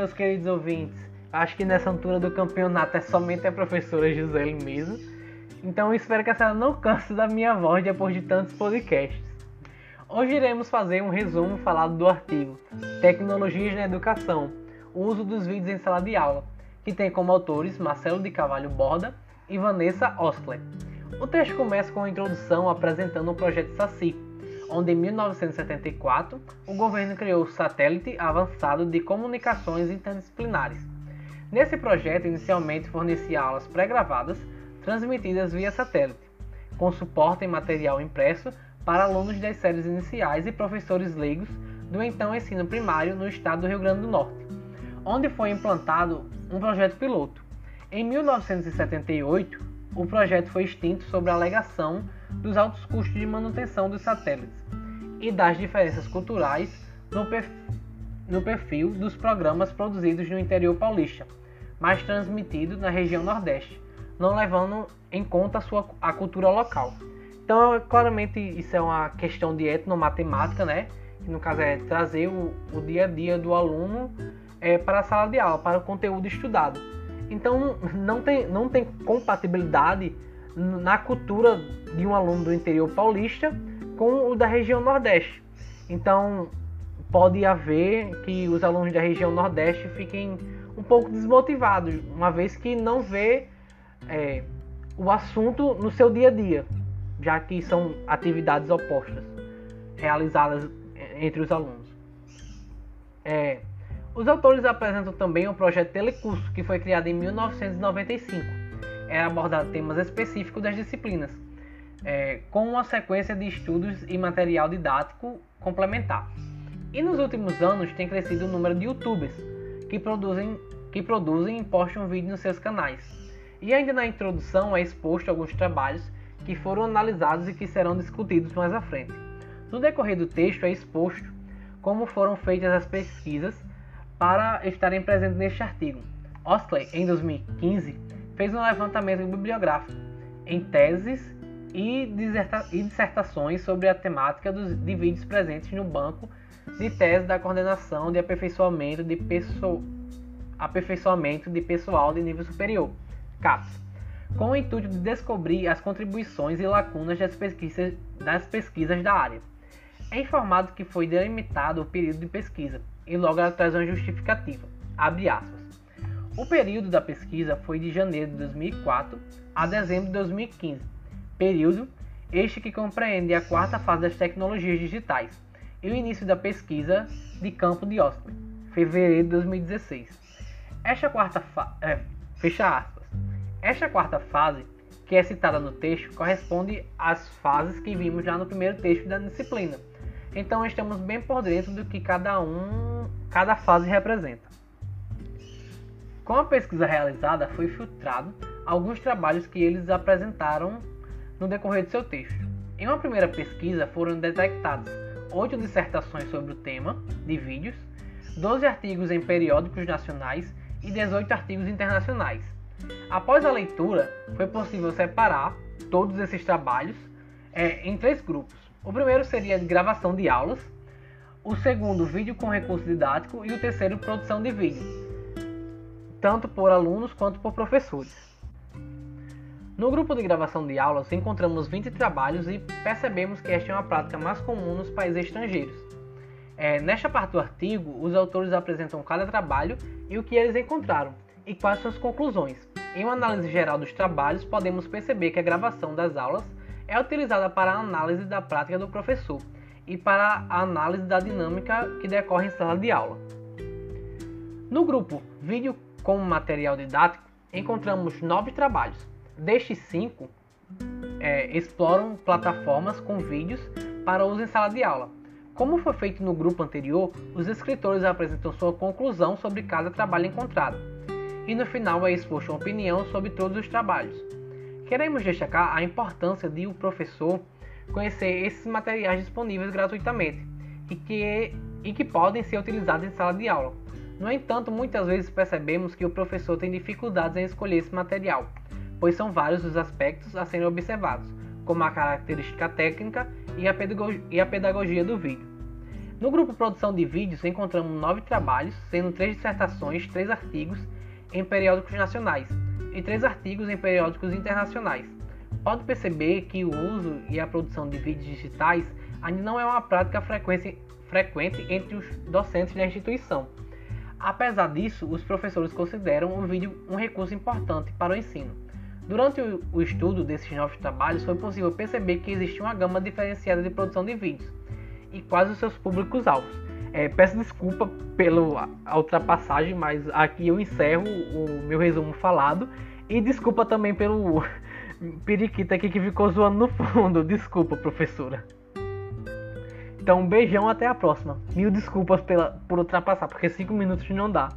meus queridos ouvintes. Acho que nessa altura do campeonato é somente a professora Gisele mesmo. Então espero que a senhora não canse da minha voz depois de tantos podcasts. Hoje iremos fazer um resumo falado do artigo Tecnologias na Educação, o uso dos vídeos em sala de aula, que tem como autores Marcelo de Cavalho Borda e Vanessa Ostler. O texto começa com a introdução apresentando o projeto SACI, onde em 1974 o governo criou o Satélite Avançado de Comunicações Interdisciplinares. Nesse projeto, inicialmente fornecia aulas pré-gravadas, transmitidas via satélite, com suporte em material impresso para alunos das séries iniciais e professores leigos do então ensino primário no estado do Rio Grande do Norte, onde foi implantado um projeto piloto. Em 1978, o projeto foi extinto sob a alegação dos altos custos de manutenção dos satélites e das diferenças culturais no, perfil, no perfil dos programas produzidos no interior paulista, mas transmitidos na região Nordeste, não levando em conta a, sua, a cultura local. Então, claramente, isso é uma questão de etnomatemática, né? Que no caso é trazer o, o dia a dia do aluno é, para a sala de aula, para o conteúdo estudado. Então, não tem, não tem compatibilidade na cultura de um aluno do interior paulista com o da região Nordeste. Então, pode haver que os alunos da região Nordeste fiquem um pouco desmotivados, uma vez que não vê é, o assunto no seu dia a dia, já que são atividades opostas realizadas entre os alunos. É, os autores apresentam também o projeto Telecurso, que foi criado em 1995. Era abordar temas específicos das disciplinas, é, com uma sequência de estudos e material didático complementar. E nos últimos anos tem crescido o número de youtubers que produzem, que produzem e postam vídeos nos seus canais. E ainda na introdução é exposto alguns trabalhos que foram analisados e que serão discutidos mais à frente. No decorrer do texto é exposto como foram feitas as pesquisas para estarem presentes neste artigo. Osley, em 2015, fez um levantamento bibliográfico em teses e, dissertações sobre a temática dos, de vídeos presentes no banco de tese da coordenação de aperfeiçoamento de, aperfeiçoamento de pessoal de nível superior, CAPES, com o intuito de descobrir as contribuições e lacunas das pesquisas, das pesquisas da área. É informado que foi delimitado o período de pesquisa e logo ela traz uma justificativa. Abre aspas. O período da pesquisa foi de janeiro de 2004 a dezembro de 2015, período este que compreende a quarta fase das tecnologias digitais e o início da pesquisa de campo de Osprey, fevereiro de 2016. Esta quarta é, fecha aspas. Esta quarta fase, que é citada no texto, corresponde às fases que vimos já no primeiro texto da disciplina. Então estamos bem por dentro do que cada um, cada fase representa. Com a pesquisa realizada, foi filtrado alguns trabalhos que eles apresentaram no decorrer de seu texto. Em uma primeira pesquisa foram detectadas oito dissertações sobre o tema de vídeos, 12 artigos em periódicos nacionais e 18 artigos internacionais. Após a leitura, foi possível separar todos esses trabalhos é, em três grupos. O primeiro seria gravação de aulas, o segundo, vídeo com recurso didático e o terceiro, produção de vídeo, tanto por alunos quanto por professores. No grupo de gravação de aulas, encontramos 20 trabalhos e percebemos que esta é uma prática mais comum nos países estrangeiros. É, nesta parte do artigo, os autores apresentam cada trabalho e o que eles encontraram, e quais suas conclusões. Em uma análise geral dos trabalhos, podemos perceber que a gravação das aulas é utilizada para a análise da prática do professor e para a análise da dinâmica que decorre em sala de aula. No grupo Vídeo como Material Didático, encontramos nove trabalhos, Destes cinco é, exploram plataformas com vídeos para uso em sala de aula. Como foi feito no grupo anterior, os escritores apresentam sua conclusão sobre cada trabalho encontrado, e no final é exposto uma opinião sobre todos os trabalhos. Queremos destacar a importância de o professor conhecer esses materiais disponíveis gratuitamente e que, e que podem ser utilizados em sala de aula. No entanto, muitas vezes percebemos que o professor tem dificuldades em escolher esse material, pois são vários os aspectos a serem observados, como a característica técnica e a pedagogia do vídeo. No grupo Produção de Vídeos encontramos nove trabalhos, sendo três dissertações, três artigos em periódicos nacionais e três artigos em periódicos internacionais. Pode perceber que o uso e a produção de vídeos digitais ainda não é uma prática frequente entre os docentes da instituição. Apesar disso, os professores consideram o vídeo um recurso importante para o ensino. Durante o estudo desses novos trabalhos, foi possível perceber que existe uma gama diferenciada de produção de vídeos e quais os seus públicos-alvos. É, peço desculpa pela ultrapassagem, mas aqui eu encerro o meu resumo falado. E desculpa também pelo periquito aqui que ficou zoando no fundo. Desculpa, professora. Então, um beijão, até a próxima. Mil desculpas pela, por ultrapassar, porque 5 minutos não dá.